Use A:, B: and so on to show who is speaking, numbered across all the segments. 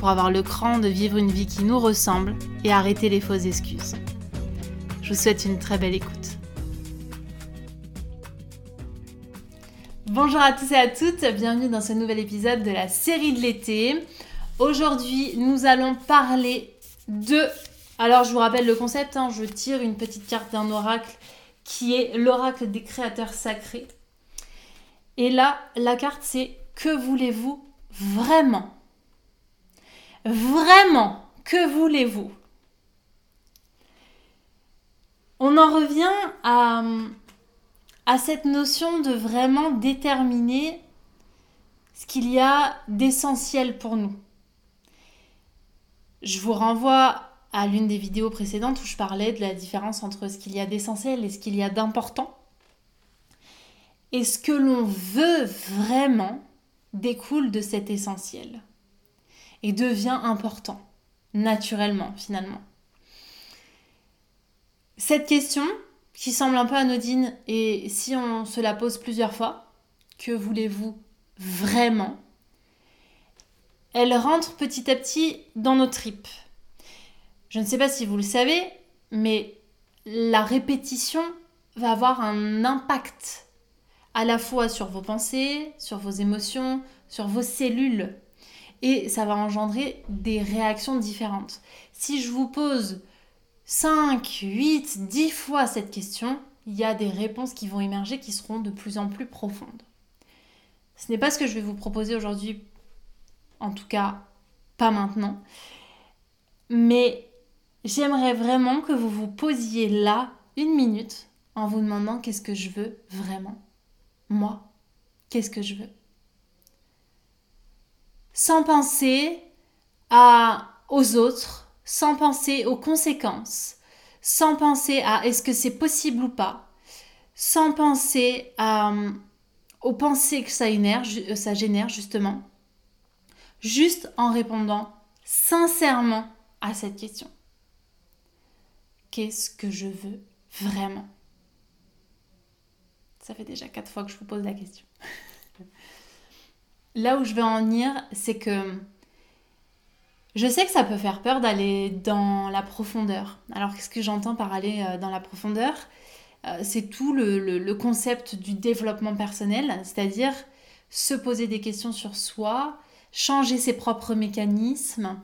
A: pour avoir le cran de vivre une vie qui nous ressemble et arrêter les fausses excuses. Je vous souhaite une très belle écoute. Bonjour à tous et à toutes, bienvenue dans ce nouvel épisode de la série de l'été. Aujourd'hui, nous allons parler de... Alors, je vous rappelle le concept, hein, je tire une petite carte d'un oracle qui est l'oracle des créateurs sacrés. Et là, la carte, c'est que voulez-vous vraiment? Vraiment, que voulez-vous? On en revient à, à cette notion de vraiment déterminer ce qu'il y a d'essentiel pour nous. Je vous renvoie à l'une des vidéos précédentes où je parlais de la différence entre ce qu'il y a d'essentiel et ce qu'il y a d'important. Et ce que l'on veut vraiment découle de cet essentiel et devient important, naturellement finalement. Cette question, qui semble un peu anodine, et si on se la pose plusieurs fois, que voulez-vous vraiment Elle rentre petit à petit dans nos tripes. Je ne sais pas si vous le savez, mais la répétition va avoir un impact à la fois sur vos pensées, sur vos émotions, sur vos cellules et ça va engendrer des réactions différentes. Si je vous pose 5, 8, 10 fois cette question, il y a des réponses qui vont émerger qui seront de plus en plus profondes. Ce n'est pas ce que je vais vous proposer aujourd'hui, en tout cas pas maintenant, mais j'aimerais vraiment que vous vous posiez là une minute en vous demandant qu'est-ce que je veux vraiment. Moi, qu'est-ce que je veux sans penser à, aux autres, sans penser aux conséquences, sans penser à est-ce que c'est possible ou pas, sans penser à, euh, aux pensées que euh, ça génère justement, juste en répondant sincèrement à cette question. Qu'est-ce que je veux vraiment? Ça fait déjà quatre fois que je vous pose la question. là où je veux en venir, c'est que je sais que ça peut faire peur d'aller dans la profondeur. Alors qu'est-ce que j'entends par aller euh, dans la profondeur? Euh, C'est tout le, concept du développement personnel, c'est-à-dire se poser des questions sur soi, changer ses propres mécanismes,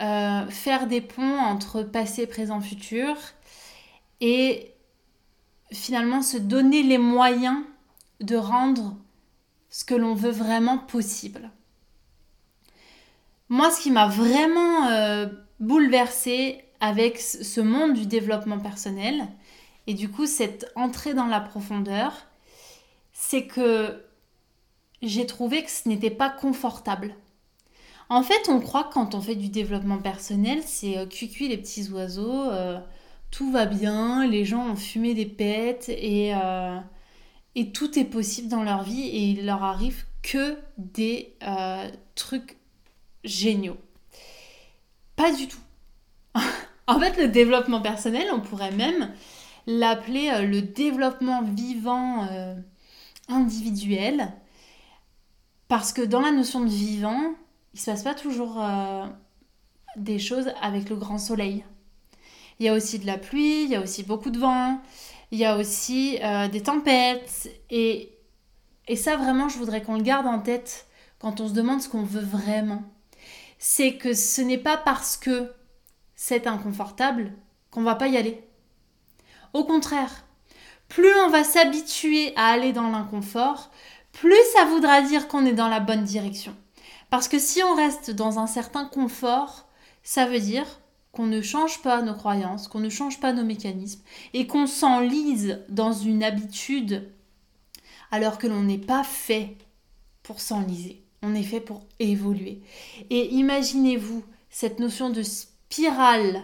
A: euh, faire des ponts entre passé, présent, futur, et finalement se donner les moyens de rendre ce que l'on veut vraiment possible. Moi, ce qui m'a vraiment euh, bouleversée avec ce monde du développement personnel, et du coup cette entrée dans la profondeur, c'est que j'ai trouvé que ce n'était pas confortable. En fait, on croit que quand on fait du développement personnel, c'est euh, cuicui les petits oiseaux, euh, tout va bien, les gens ont fumé des pètes et, et tout est possible dans leur vie et il leur arrive que des euh, trucs géniaux. Pas du tout. en fait, le développement personnel, on pourrait même l'appeler euh, le développement vivant euh, individuel. Parce que dans la notion de vivant, il ne se passe pas toujours des choses avec le grand soleil. Il y a aussi de la pluie, il y a aussi beaucoup de vent, il y a aussi euh, des tempêtes. Et, et ça, vraiment, je voudrais qu'on le garde en tête quand on se demande ce qu'on veut vraiment. C'est que ce n'est pas parce que c'est inconfortable qu'on va pas y aller. Au contraire, plus on va s'habituer à aller dans l'inconfort, plus ça voudra dire qu'on est dans la bonne direction. Parce que si on reste dans un certain confort, ça veut dire qu'on ne change pas nos croyances, qu'on ne change pas nos mécanismes et qu'on s'enlise dans une habitude alors que l'on n'est pas fait pour s'enliser. On est fait pour évoluer. Et imaginez-vous cette notion de spirale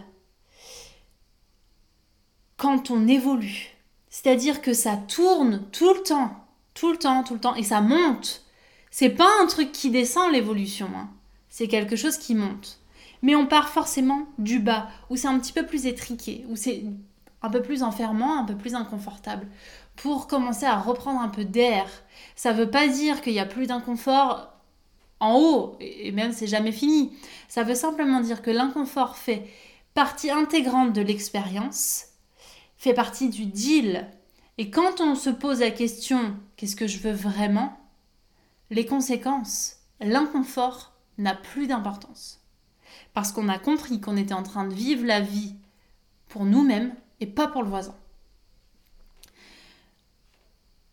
A: quand on évolue. C'est-à-dire que ça tourne tout le temps, tout le temps, tout le temps, et ça monte. C'est pas un truc qui descend l'évolution, hein. c'est quelque chose qui monte. Mais on part forcément du bas, où c'est un petit peu plus étriqué, où c'est un peu plus enfermant, un peu plus inconfortable, pour commencer à reprendre un peu d'air. Ça veut pas dire qu'il y a plus d'inconfort en haut, et même c'est jamais fini. Ça veut simplement dire que l'inconfort fait partie intégrante de l'expérience, fait partie du deal. Et quand on se pose la question qu'est-ce que je veux vraiment? Les conséquences, l'inconfort n'a plus d'importance. Parce qu'on a compris qu'on était en train de vivre la vie pour nous-mêmes et pas pour le voisin.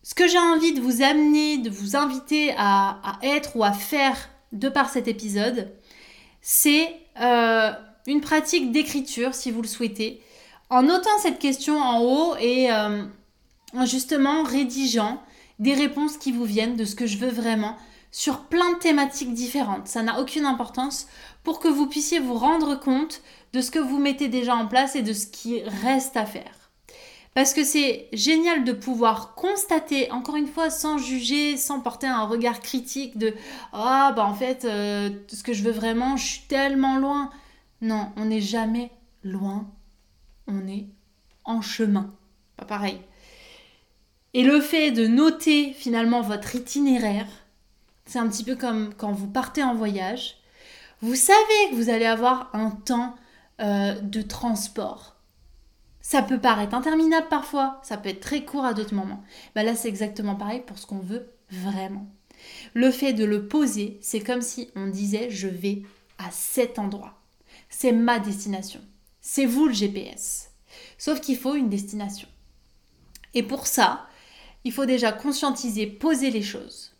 A: Ce que j'ai envie de vous amener, de vous inviter à, être ou à faire de par cet épisode, c'est euh, une pratique d'écriture, si vous le souhaitez, en notant cette question en haut et euh, en justement rédigeant des réponses qui vous viennent de ce que je veux vraiment sur plein de thématiques différentes. Ça n'a aucune importance pour que vous puissiez vous rendre compte de ce que vous mettez déjà en place et de ce qui reste à faire. Parce que c'est génial de pouvoir constater, encore une fois, sans juger, sans porter un regard critique de Ah, bah en fait, euh, ce que je veux vraiment, je suis tellement loin. Non, on n'est jamais loin. On est en chemin. Pas pareil. Et le fait de noter finalement votre itinéraire, c'est un petit peu comme quand vous partez en voyage. Vous savez que vous allez avoir un temps euh, de transport ça peut paraître interminable parfois, ça peut être très court à d'autres moments. Bah là, c'est exactement pareil pour ce qu'on veut vraiment. Le fait de le poser, c'est comme si on disait je vais à cet endroit. C'est ma destination. C'est vous le GPS. Sauf qu'il faut une destination. Et pour ça, il faut déjà conscientiser, poser les choses.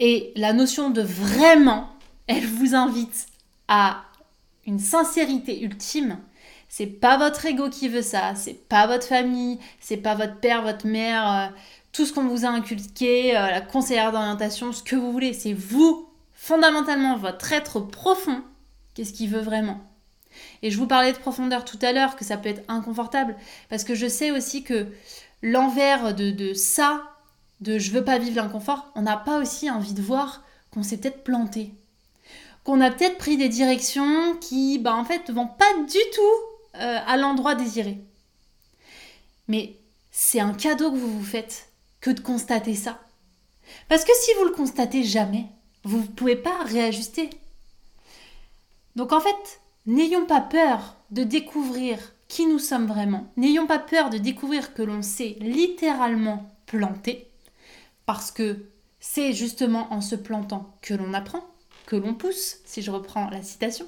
A: Et la notion de vraiment, elle vous invite à une sincérité ultime c'est pas votre ego qui veut ça, c'est pas votre famille, c'est pas votre père, votre mère, euh, tout ce qu'on vous a inculqué, euh, la conseillère d'orientation, ce que vous voulez, c'est vous, fondamentalement, votre être profond, qu'est-ce qu'il veut vraiment. Et je vous parlais de profondeur tout à l'heure, que ça peut être inconfortable, parce que je sais aussi que l'envers de, de ça, de je veux pas vivre l'inconfort, on n'a pas aussi envie de voir qu'on s'est peut-être planté. Qu'on a peut-être pris des directions qui, bah, en fait, vont pas du tout euh, à l'endroit désiré. Mais c'est un cadeau que vous vous faites que de constater ça. Parce que si vous le constatez jamais, vous ne pouvez pas réajuster. Donc en fait, n'ayons pas peur de découvrir qui nous sommes vraiment. N'ayons pas peur de découvrir que l'on s'est littéralement planté, parce que c'est justement en se plantant que l'on apprend, l'on pousse, si je reprends la citation.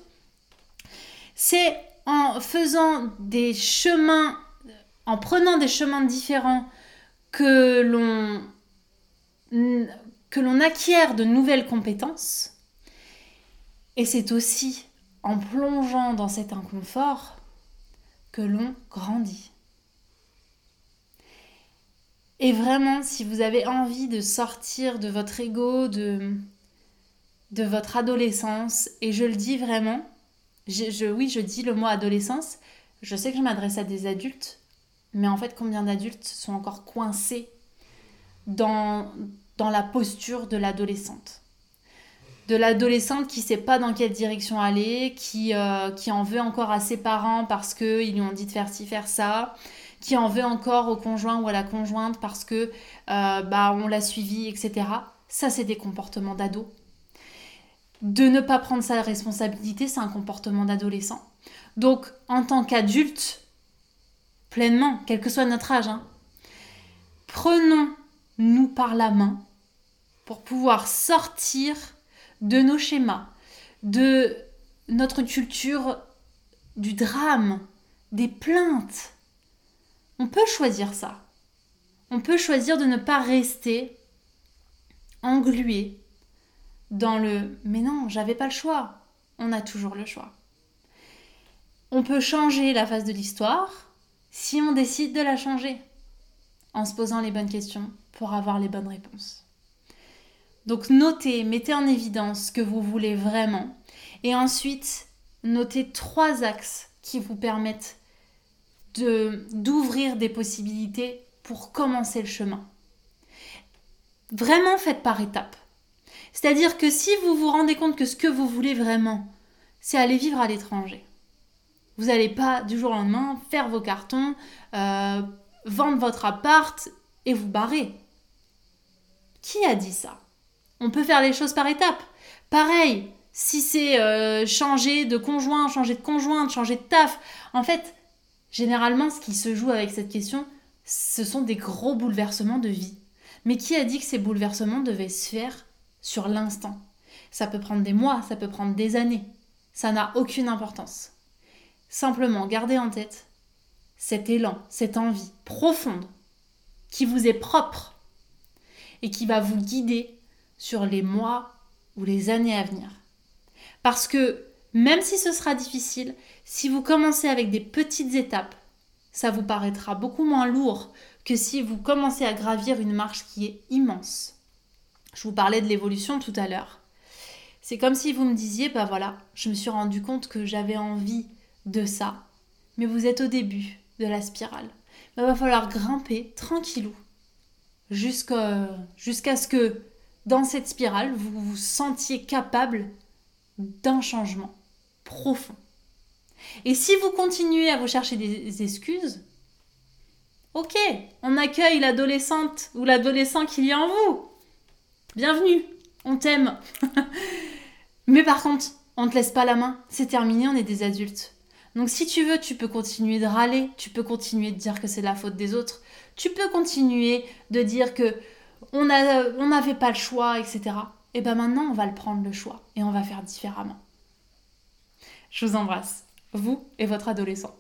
A: C'est en faisant des chemins, en prenant des chemins différents, que l'on que l'on acquiert de nouvelles compétences. Et c'est aussi en plongeant dans cet inconfort que l'on grandit. Et vraiment, si vous avez envie de sortir de votre ego, de, de votre adolescence, et je le dis vraiment, je, oui, je dis le mot adolescence. Je sais que je m'adresse à des adultes, mais en fait, combien d'adultes sont encore coincés dans, dans la posture de l'adolescente? De l'adolescente qui sait pas dans quelle direction aller, qui, euh, qui en veut encore à ses parents parce qu'ils lui ont dit de faire ci, faire ça, qui en veut encore au conjoint ou à la conjointe parce que euh, bah, on l'a suivi, etc. Ça, c'est des comportements d'ado de ne pas prendre sa responsabilité, c'est un comportement d'adolescent. Donc, en tant qu'adulte, pleinement, quel que soit notre âge, hein, prenons-nous par la main pour pouvoir sortir de nos schémas, de notre culture du drame, des plaintes. On peut choisir ça. On peut choisir de ne pas rester englué dans le mais non, j'avais pas le choix. On a toujours le choix. On peut changer la face de l'histoire si on décide de la changer en se posant les bonnes questions pour avoir les bonnes réponses. Donc notez, mettez en évidence ce que vous voulez vraiment Et ensuite, notez trois axes qui vous permettent de d'ouvrir des possibilités pour commencer le chemin. Vraiment faites par étapes. C'est-à-dire que si vous vous rendez compte que ce que vous voulez vraiment, c'est aller vivre à l'étranger, vous n'allez pas du jour au lendemain faire vos cartons, euh, vendre votre appart et vous barrer. Qui a dit ça? On peut faire les choses par étapes. Pareil, si c'est euh, changer de conjoint, changer de conjointe, changer de taf, en fait, généralement, ce qui se joue avec cette question, ce sont des gros bouleversements de vie. Mais qui a dit que ces bouleversements devaient se faire sur l'instant Ça peut prendre des mois, ça peut prendre des années. Ça n'a aucune importance. Simplement, gardez en tête cet élan, cette envie profonde qui vous est propre et qui va vous guider sur les mois ou les années à venir. Parce que même si ce sera difficile, si vous commencez avec des petites étapes, ça vous paraîtra beaucoup moins lourd que si vous commencez à gravir une marche qui est immense. Je vous parlais de l'évolution tout à l'heure. C'est comme si vous me disiez, bah voilà, je me suis rendu compte que j'avais envie de ça, mais vous êtes au début de la spirale. Bah, va falloir grimper tranquillou jusqu'à ce que dans cette spirale, vous vous sentiez capable d'un changement profond. Et si vous continuez à vous chercher des excuses, ok, on accueille l'adolescente ou l'adolescent qu'il y a en vous. Bienvenue, on t'aime. Mais par contre, on te laisse pas la main, c'est terminé, on est des adultes. Donc si tu veux, tu peux continuer de râler, tu peux continuer de dire que c'est la faute des autres, tu peux continuer de dire que on n'avait pas le choix, etc. Et bien maintenant, on va le prendre le choix et on va faire différemment. Je vous embrasse, vous et votre adolescent.